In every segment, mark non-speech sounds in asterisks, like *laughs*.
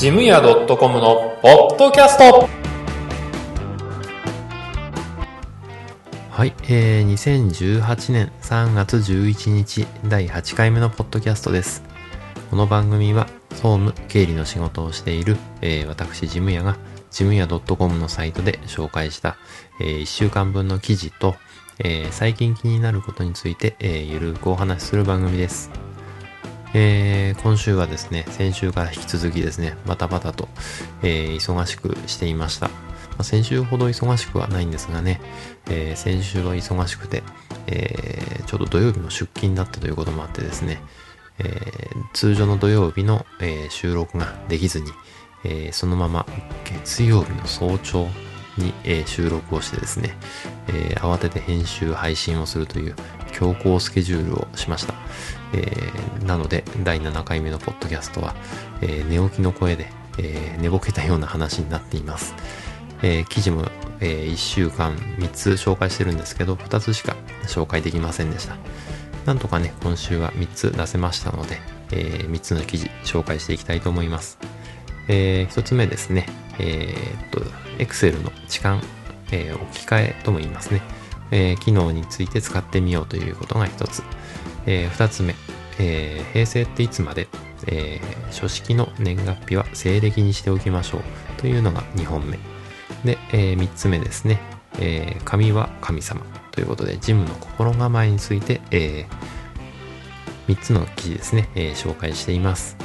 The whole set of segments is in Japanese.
ジムヤ .com のポッドキャストはい、えー、2018年3月11日第8回目のポッドキャストです。この番組は総務、経理の仕事をしている、えー私、ジムヤがジムヤ .com のサイトで紹介した、え1週間分の記事と、えー最近気になることについて、えーゆるくお話しする番組です。えー今週はですね、先週から引き続きですね、バタバタと、えー忙しくしていました。まあ先週ほど忙しくはないんですがね、えー先週は忙しくて、えちょうど土曜日の出勤だったということもあってですね、え通常の土曜日の、え収録ができずに、えそのまま月曜日の早朝に、え収録をしてですね、え慌てて編集配信をするという強行スケジュールをしました。えーなので、第7回目のポッドキャストは、えー寝起きの声で、えー寝ぼけたような話になっています。え記事も、え1週間3つ紹介してるんですけど、2つしか紹介できませんでした。なんとかね、今週は3つ出せましたので、え3つの記事紹介していきたいと思います。え1つ目ですね、えーっと、Excel の置換、えー置き換えとも言いますね。えー機能について使ってみようということが1つ。え2つ目、えー平成っていつまで、えー書式の年月日は西暦にしておきましょうというのが2本目。で、え3つ目ですね、えー神は神様ということで、ジムの心構えについて、え3つの記事ですね、えー紹介しています。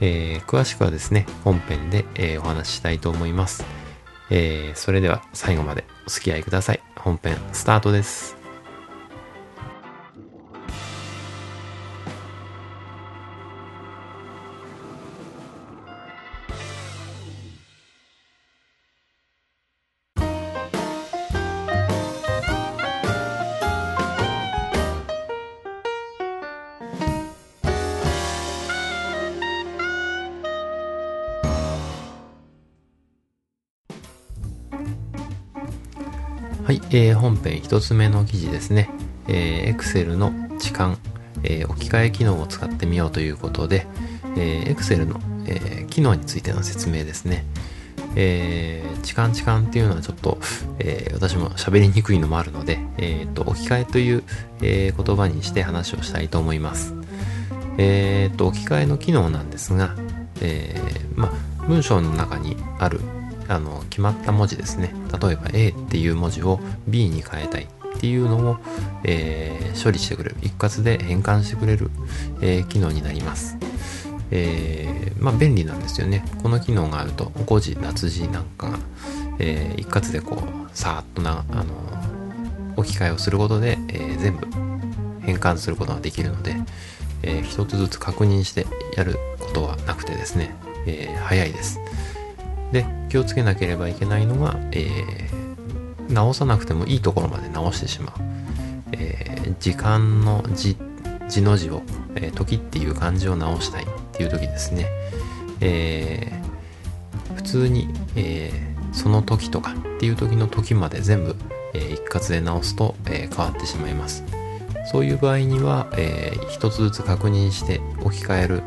えー詳しくはですね、本編で、えーお話ししたいと思います。えーそれでは最後までお付き合いください。本編スタートです。はい、えー本編一つ目の記事ですね。えー Excel の置換、えー置き換え機能を使ってみようということで、えー Excel の、えー機能についての説明ですね。えー、置換置換っていうのはちょっと、えー私も喋りにくいのもあるので、えーと置き換えという、えー言葉にして話をしたいと思います。えーと置き換えの機能なんですが、えーま、文章の中にあるあの決まった文字ですね。例えば A っていう文字を B に変えたいっていうのを、えー処理してくれる。一括で変換してくれる、えー機能になります。えーまあ便利なんですよね。この機能があると誤字脱字なんかが、え一括でこうさーっとなあの置き換えをすることで、え全部変換することができるので、えー一つずつ確認してやることはなくてですね、え早いです。で気をつけなければいけないのが、えー直さなくてもいいところまで直してしまう、えー時間の字字の字を、えー時っていう漢字を直したいっていう時ですね、えー普通に、えーその時とかっていう時の時まで全部、えー一括で直すと、えー変わってしまいます。そういう場合には、えー一つずつ確認して置き換える、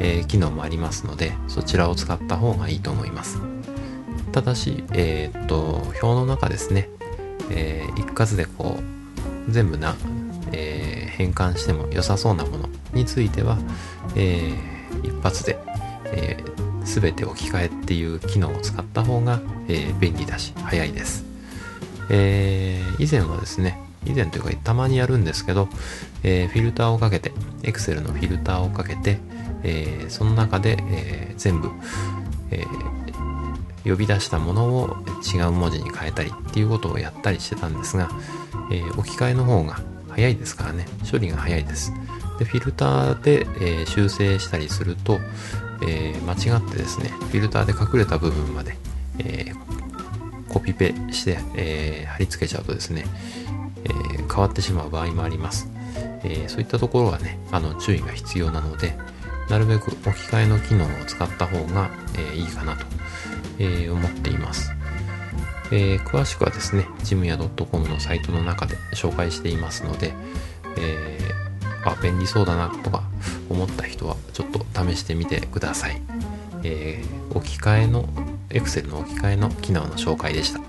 えー機能もありますのでそちらを使った方がいいと思います。ただし、えーっと表の中ですね、えー一括でこう全部な、え変換しても良さそうなものについては、え一発で、えー全て置き換えっていう機能を使った方が、え便利だし早いです。え以前はですね、以前というかたまにやるんですけど、えーフィルターをかけて、Excel のフィルターをかけて、えーその中で、えー全部、えー呼び出したものを違う文字に変えたりっていうことをやったりしてたんですが、え置き換えの方が早いですからね、処理が早いです。で、フィルターで、え修正したりすると、え間違ってですね、フィルターで隠れた部分まで、えコピペして、え貼り付けちゃうとですね、え変わってしまう場合もあります。えそういったところはね、あの注意が必要なので、なるべく置き換えの機能を使った方が、えいいかなと、え思っています。えー詳しくはですね、ジムヤ .com のサイトの中で紹介していますので、えーあ、便利そうだなとか思った人はちょっと試してみてください。えー、置き換えの Excel の置き換えの機能の紹介でした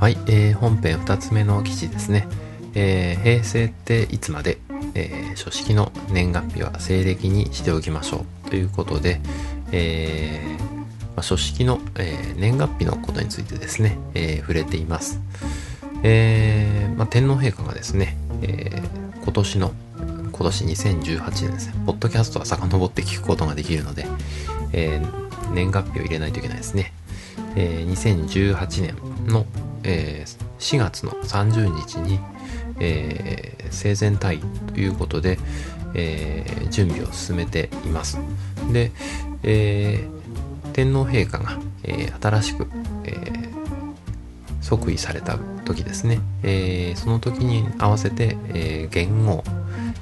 はい、えー、本編2つ目の記事ですね、えー、平成っていつまで、えー、書式の年月日は西暦にしておきましょうということで、えーまあ、書式の、えー、年月日のことについてですね、え、触れています、えまあ、天皇陛下がですね、え、今年の今年2018年ですね、ポッドキャストは遡って聞くことができるので、え、年月日を入れないといけないですね。えー、2018年の、え、4月の30日に、えー、生前退位ということで、えー、準備を進めています。で、えー、天皇陛下が、えー、新しく、えー、即位された時ですね、えー、その時に合わせて、えー、元号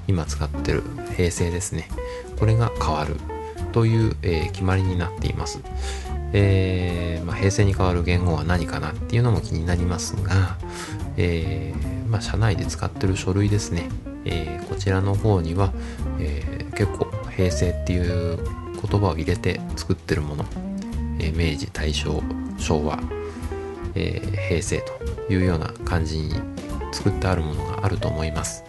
今使ってる平成ですね。これが変わるという、えー、決まりになっています、えーまあ、平成に変わる言語は何かなっていうのも気になりますが、えーまあ、社内で使ってる書類ですね、えー、こちらの方には、えー、結構平成っていう言葉を入れて作ってるもの、え、明治大正昭和、え、平成というような感じに作ってあるものがあると思います。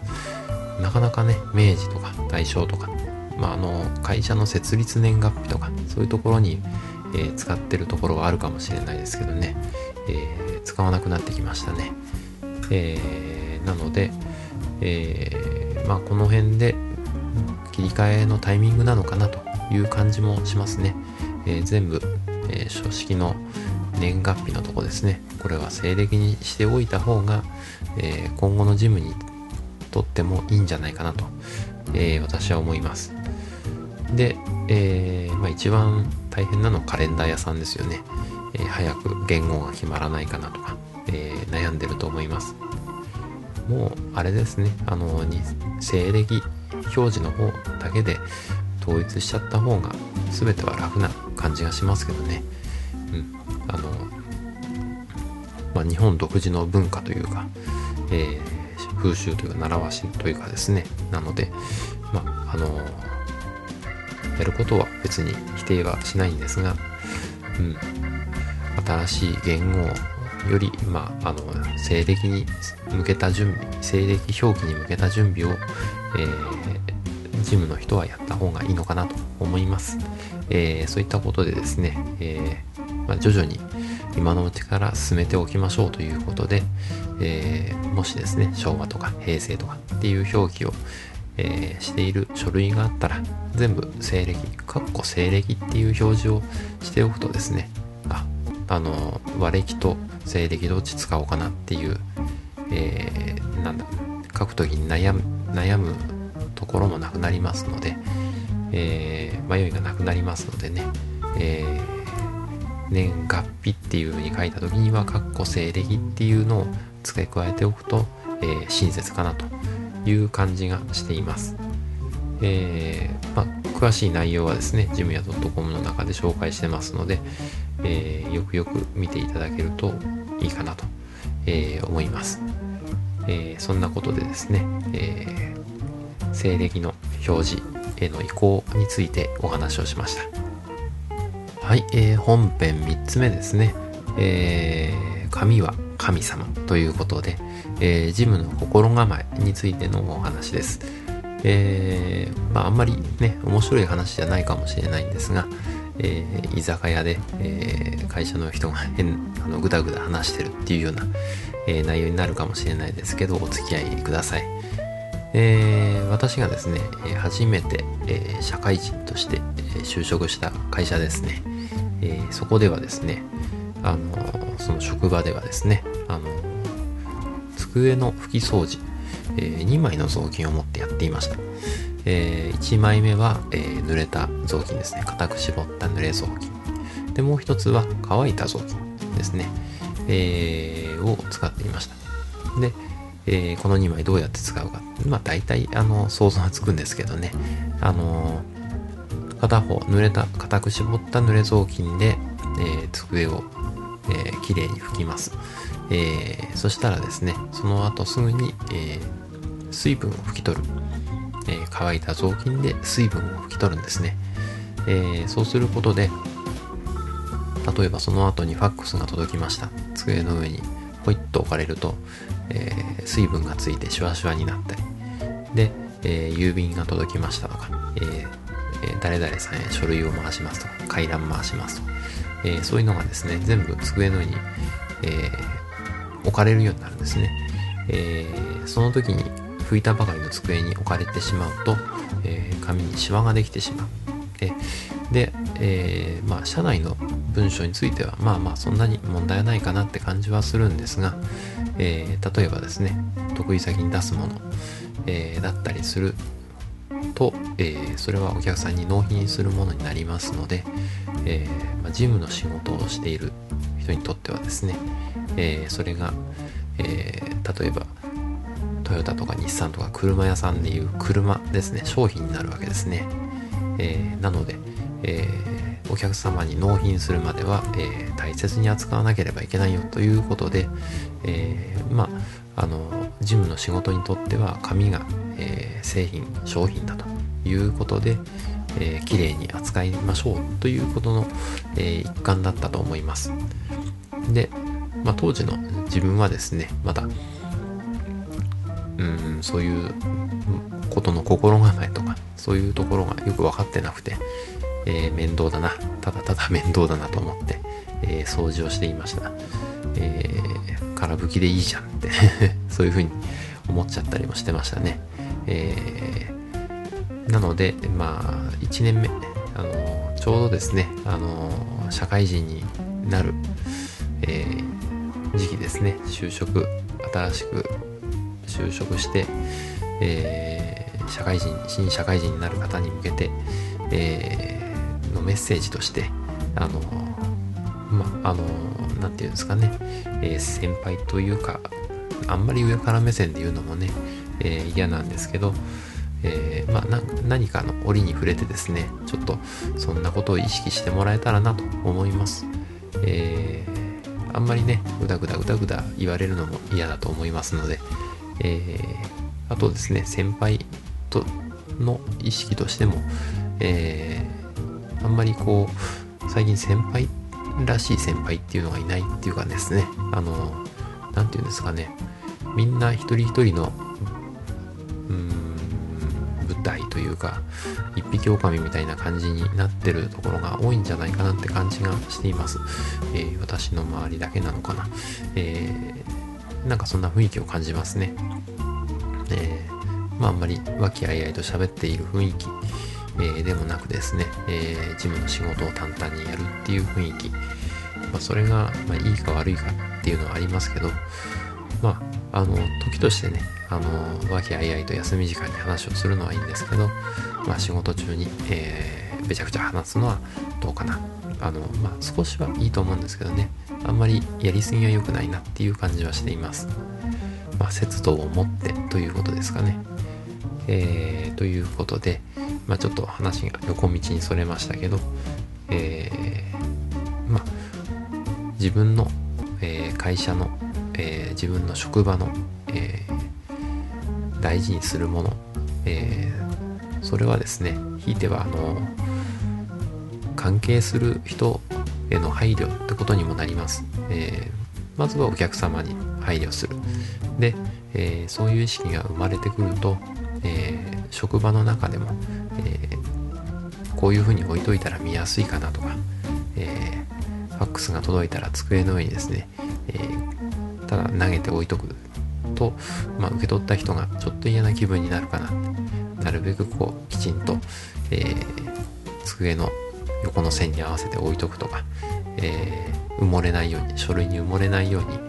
なかなかね明治とか大正とか、まあ、あの会社の設立年月日とかそういうところに、え、使ってるところはあるかもしれないですけどね、え、使わなくなってきましたね、えー、なので、えまあ、この辺で切り替えのタイミングなのかなという感じもしますね、え全部、え書式の年月日のとこですねこれは西暦にしておいた方が、え今後のジムにとってもいいんじゃないかなと、え、私は思います。で、え、まあ、一番大変なのはカレンダー屋さんですよね。え、早く言語が決まらないかなとか、え悩んでると思います。もう、あれですね、あの、西暦表示の方だけで統一しちゃった方が全ては楽な感じがしますけどね。うん。あの、まあ、日本独自の文化というか、えー風習というか習わしというかですねなのでまああのやることは別に否定はしないんですが、うん、新しい言語をより、まあ、あの西暦に向けた準備西暦表記に向けた準備を、えー、ジムの人はやった方がいいのかなと思います、えー、そういったことでですね、えーまあ、徐々に今のうちから進めておきましょうということで、えー、もしですね、昭和とか平成とかっていう表記を、えー、している書類があったら、全部西暦、かっこ西暦っていう表示をしておくとですね、あ、あの、和暦と西暦どっち使おうかなっていう、えー、なんだ、書くときに悩む、悩むところもなくなりますので、えー、迷いがなくなりますのでね、えー、年月日っていう風に書いた時には、かっこ西暦っていうのを付け加えておくと、えー、親切かなという感じがしています。えー、まあ、詳しい内容はですね、ジムヤ .com の中で紹介してますので、えー、よくよく見ていただけるといいかなと、えー、思います。えそんなことでですね、え西暦の表示への移行についてお話をしました。はい、え本編3つ目ですね。え紙は神様ということで、えー、ジムの心構えについてのお話です。えー、まあ、あんまりね、面白い話じゃないかもしれないんですが、えー、居酒屋で、えー、会社の人が変、*laughs* あの、ぐだぐだ話してるっていうような、えー、内容になるかもしれないですけど、お付き合いください。えー、私がですね、初めて、え、社会人として、就職した会社ですね、え、そこではですね、あのその職場ではですねあの机の拭き掃除、え、2枚の雑巾を持ってやっていました、えー、1枚目は、えー、濡れた雑巾ですね。固く絞った濡れ雑巾。でもう一つは乾いた雑巾ですね、えー、を使っていました。で、えー、この2枚どうやって使うかまあ大体あの想像はつくんですけどね。あの片方濡れた固く絞った濡れ雑巾で、えー、机をえー、きれいに拭きます。えー、そしたらですね、その後すぐに、えー、水分を拭き取る。えー、乾いた雑巾で水分を拭き取るんですね。え、そうすることで例えばその後にファックスが届きました。机の上にポイッと置かれると、え、水分がついてシュワシュワになったり。で、え、郵便が届きましたとか、え、誰々さんへ書類を回しますとか回覧回しますと、えそういうのがですね全部机の上に、え置かれるようになるんですね、えその時に拭いたばかりの机に置かれてしまうと、え紙にシワができてしまう。で、えー、まあ、社内の文章については、まあまあ、そんなに問題はないかなって感じはするんですが、えー、例えばですね、得意先に出すもの、えー、だったりすると、えー、それはお客さんに納品するものになりますので、えー、まあ、事務の仕事をしている人にとってはですね、えー、それが、え例えばトヨタとか日産とか車屋さんでいう車ですね。商品になるわけですね、えなので、えお客様に納品するまでは、え大切に扱わなければいけないよということで、えまああの事務の仕事にとっては紙がえ、製品商品だということで、えー、きれいに扱いましょうということの、えー、一環だったと思います。で、まあ、当時の自分はですねまだうんそういうことの心構えとかそういうところがよく分かってなくて、えー、面倒だなただただ面倒だなと思って、えー、掃除をしていました、えー、空拭きでいいじゃんって *laughs* そういうふうに思っちゃったりもしてましたね。えー、なので、まあ、1年目、あのちょうどですね、あの社会人になる、え、時期ですね、就職、新しく就職して、えー、社会人、新社会人になる方に向けて、えー、のメッセージとして、あのまあのなんていうんですかね、えー、先輩というか、あんまり上から目線で言うのもね、え、嫌なんですけど、えー、まあ、何かの折に触れてですねちょっとそんなことを意識してもらえたらなと思います、えー、あんまりねぐだぐだぐだぐだ言われるのも嫌だと思いますので、えあとですね先輩との意識としても、えあんまりこう最近先輩らしい先輩っていうのがいないっていうかですねあの何て言うんですかねみんな一人一人のうん舞台というか一匹狼みたいな感じになってるところが多いんじゃないかなって感じがしています、えー、私の周りだけなのかな、えー、なんかそんな雰囲気を感じますね、えー、まああんまり和気あいあいと喋っている雰囲気、えー、でもなくですね、えー、事務の仕事を淡々にやるっていう雰囲気、まあ、それが、まあ、いいか悪いかっていうのはありますけどまああの時としてねあの和気あいあいと休み時間に話をするのはいいんですけど、まあ、仕事中に、えー、べちゃくちゃ話すのはどうかな。あの、まあ、少しはいいと思うんですけどね。あんまりやりすぎは良くないなっていう感じはしています、まあ、節度を持ってということですかね。えー、ということで、まあ、ちょっと話が横道にそれましたけど、えー、まあ自分の、えー、会社の、えー、自分の職場の、えー、大事にするもの、えー、それはですねひいてはあの関係する人への配慮ってことにもなります、えー、まずはお客様に配慮する。で、えー、そういう意識が生まれてくると、え職場の中でも、えこういうふうに置いといたら見やすいかなとか、えファックスが届いたら机の上にですね、えただ投げて置いとくと、まあ、受け取った人がちょっと嫌な気分になるかななるべくこうきちんと、え、机の横の線に合わせて置いとくとか、えー、埋もれないように書類に埋もれないように、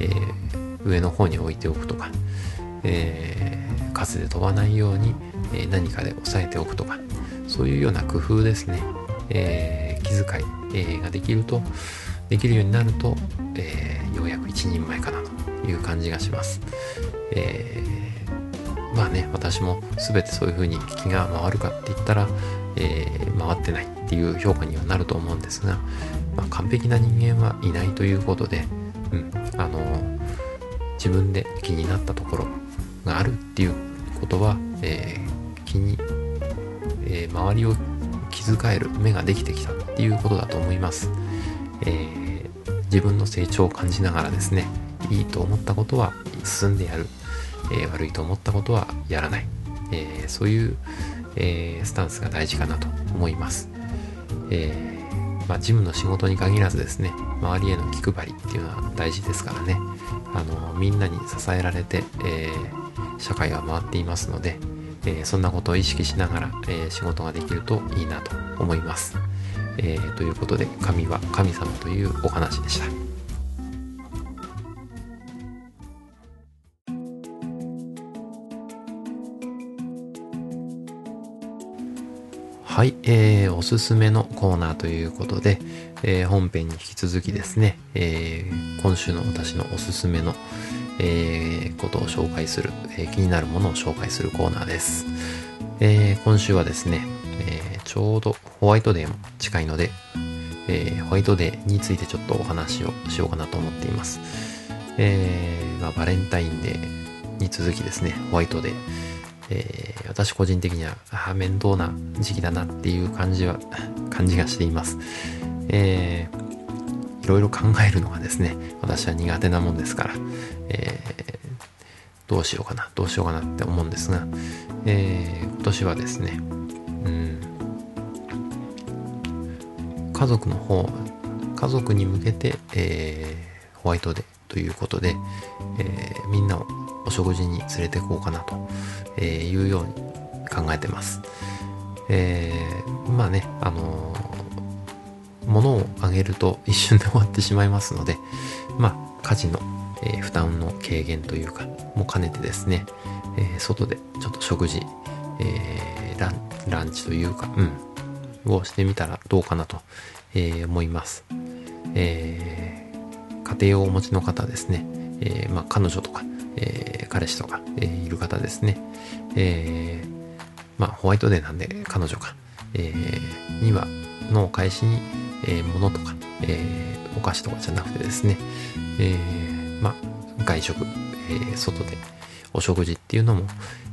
えー、上の方に置いておくとか、えー、数で飛ばないように、え何かで押さえておくとかそういうような工夫ですね、え気遣い、ができるとできるようになると、えようやく一人前かなという感じがします。えー、まあね、私も全てそういう風に気が回るかって言ったら、えー、回ってないっていう評価にはなると思うんですが、まあ、完璧な人間はいないということで、うん、あの自分で気になったところがあるっていうことは、えー、気に、えー、周りを気遣える目ができてきたっていうことだと思います。えー、自分の成長を感じながらですね、いいと思ったことは進んでやる、えー、悪いと思ったことはやらない、えー、そういう、えスタンスが大事かなと思います。えまあ、事務の仕事に限らずですね、周りへの気配りっていうのは大事ですからね、あの、みんなに支えられて、え社会は回っていますので、えそんなことを意識しながら、え仕事ができるといいなと思います。え、ということで、神は神様というお話でした。はい、えー、おすすめのコーナーということで、えー、本編に引き続きですね、えー、今週の私のおすすめの、えー、ことを紹介する、えー、気になるものを紹介するコーナーです。えー、今週はですね、えー、ちょうどホワイトデーも近いので、えー、ホワイトデーについてちょっとお話をしようかなと思っています。えー、まあ、バレンタインデーに続きですね、ホワイトデー。えー、私個人的には、あ面倒な時期だなっていう感じは、*laughs* 感じがしています。えー、いろいろ考えるのがですね、私は苦手なもんですから、えー、どうしようかな、どうしようかなって思うんですが、えー、今年はですね、うん、家族の方、家族に向けて、えー、ホワイトデーということで、えー、みんなをお食事に連れて行こうかなと、いうように考えてます。えー、まあね、あのー、物をあげると一瞬で終わってしまいますので、まあ、家事の、えー、負担の軽減というか、も兼ねてですね、えー、外でちょっと食事、えー、ランランチというか、うん、をしてみたらどうかなと、えー、思います。えー、家庭をお持ちの方ですね、えー、まあ、彼女とか、えー、彼氏とか、えー、いる方ですね、えー、まあ、ホワイトデーなんで彼女か、えー、には、のお返しに、えー、物とか、えー、お菓子とかじゃなくてですね、えー、まあ、外食、えー、外でお食事っていうのも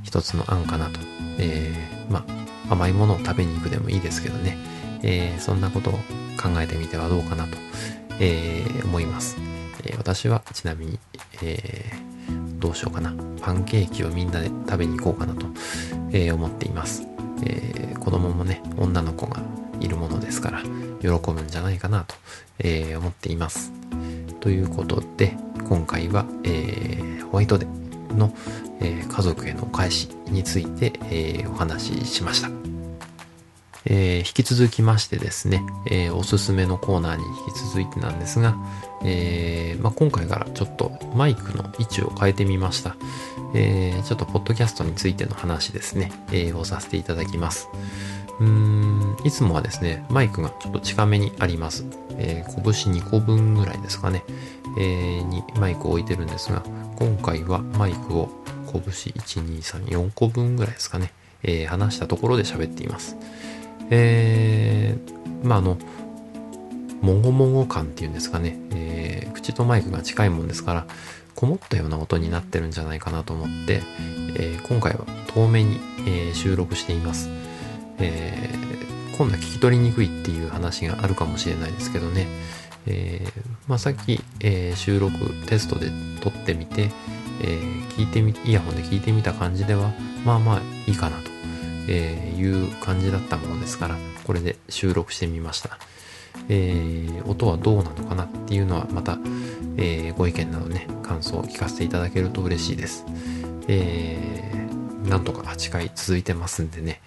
一つの案かなと。えー、まあ、甘いものを食べに行くでもいいですけどね、えー、そんなことを考えてみてはどうかなと、えー、思います。えー、私はちなみに、えー、どうしようかな。パンケーキをみんなで食べに行こうかなと、えー、思っています。えー、子供もね、女の子がいるものですから、喜ぶんじゃないかなと、えー、思っています。ということで、今回は、えー、ホワイトデーの、えー、家族へのお返しについて、えー、お話ししました。えー、引き続きましてですね、えー、おすすめのコーナーに引き続いてなんですが、えーまあ、今回からちょっとマイクの位置を変えてみました。えー、ちょっとポッドキャストについての話ですね、えー、をさせていただきます。うーん、いつもはですね、マイクがちょっと近めにあります。えー、拳2個分ぐらいですかね、えー、にマイクを置いてるんですが、今回はマイクを拳1、2、3、4個分ぐらいですかね、えー、離したところで喋っています。えー、まあ、あの、もごもご感っていうんですかね、えー、口とマイクが近いもんですから、こもったような音になってるんじゃないかなと思って、えー、今回は遠目に、えー、収録しています。えー、今度は聞き取りにくいっていう話があるかもしれないですけどね、えー、まあ、さっき、えー、収録テストで撮ってみて、えー、聞いてみ、イヤホンで聞いてみた感じでは、まあまあいいかなとえ、いう感じだったものですから、これで収録してみました。えー、音はどうなのかなっていうのはまた、えー、ご意見などね、感想を聞かせていただけると嬉しいです。えー、なんとか8回続いてますんでね、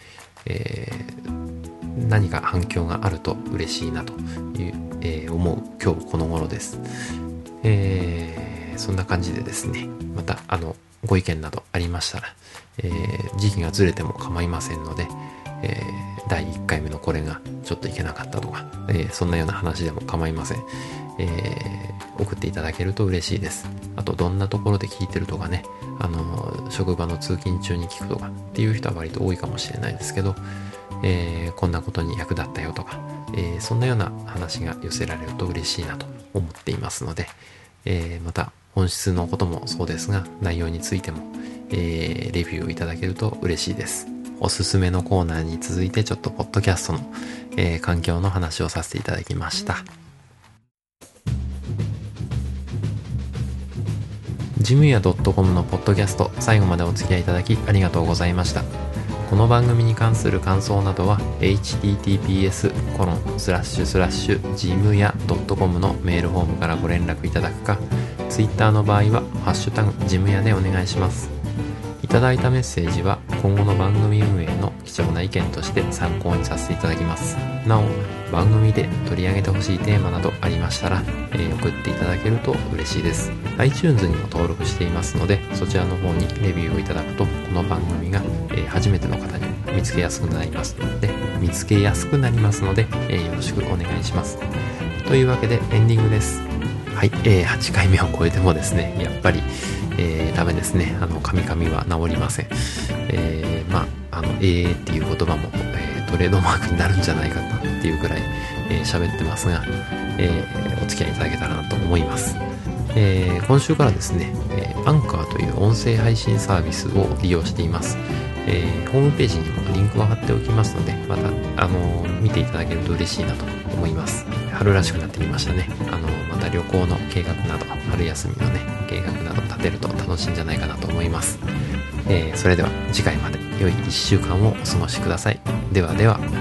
えー、何か反響があると嬉しいなという、えー、思う今日この頃です。えー、そんな感じでですね、またあの、ご意見などありましたら、えー、時期がずれても構いませんので、えー、第1回目のこれがちょっといけなかったとか、えー、そんなような話でも構いません。えー、送っていただけると嬉しいです。あと、どんなところで聞いてるとかね、あの、職場の通勤中に聞くとかっていう人は割と多いかもしれないですけど、えー、こんなことに役立ったよとか、え、そんなような話が寄せられると嬉しいなと思っていますので、え、また本質のこともそうですが、内容についても、え、レビューをいただけると嬉しいです。おすすめのコーナーに続いてちょっとポッドキャストの、えー、環境の話をさせていただきました。ジムヤ .com のポッドキャスト最後までお付き合いいただきありがとうございました。この番組に関する感想などは https コロンスラッシュスラッシュジムヤ .com のメールフォームからご連絡いただくか Twitter の場合はハッシュタグジムヤでお願いします。いただいたメッセージは今後の番組運営の貴重な意見として参考にさせていただきます。なお、番組で取り上げてほしいテーマなどありましたら、えー、送っていただけると嬉しいです。iTunes にも登録していますので、そちらの方にレビューをいただくと、この番組が、えー、初めての方に見つけやすくなりますので、見つけやすくなりますので、えー、よろしくお願いします。というわけでエンディングです。はい、えー、8回目を超えてもですね、やっぱり、えー、ダメですね。あの、カミカミは治りません。えー、まあ、あの、えーっていう言葉も、えー、トレードマークになるんじゃないかなっていうくらい、えー、喋ってますが、えー、お付き合いいただけたらなと思います。えー、今週からですね、えー、アンカーという音声配信サービスを利用しています。えー、ホームページにもリンクを貼っておきますので、また、あの、見ていただけると嬉しいなと思います。春らしくなってきましたね。あの、また旅行の計画など、春休みのね、計画など立てると楽しいんじゃないかなと思います。えー、それでは次回まで良い1週間をお過ごしください。ではでは。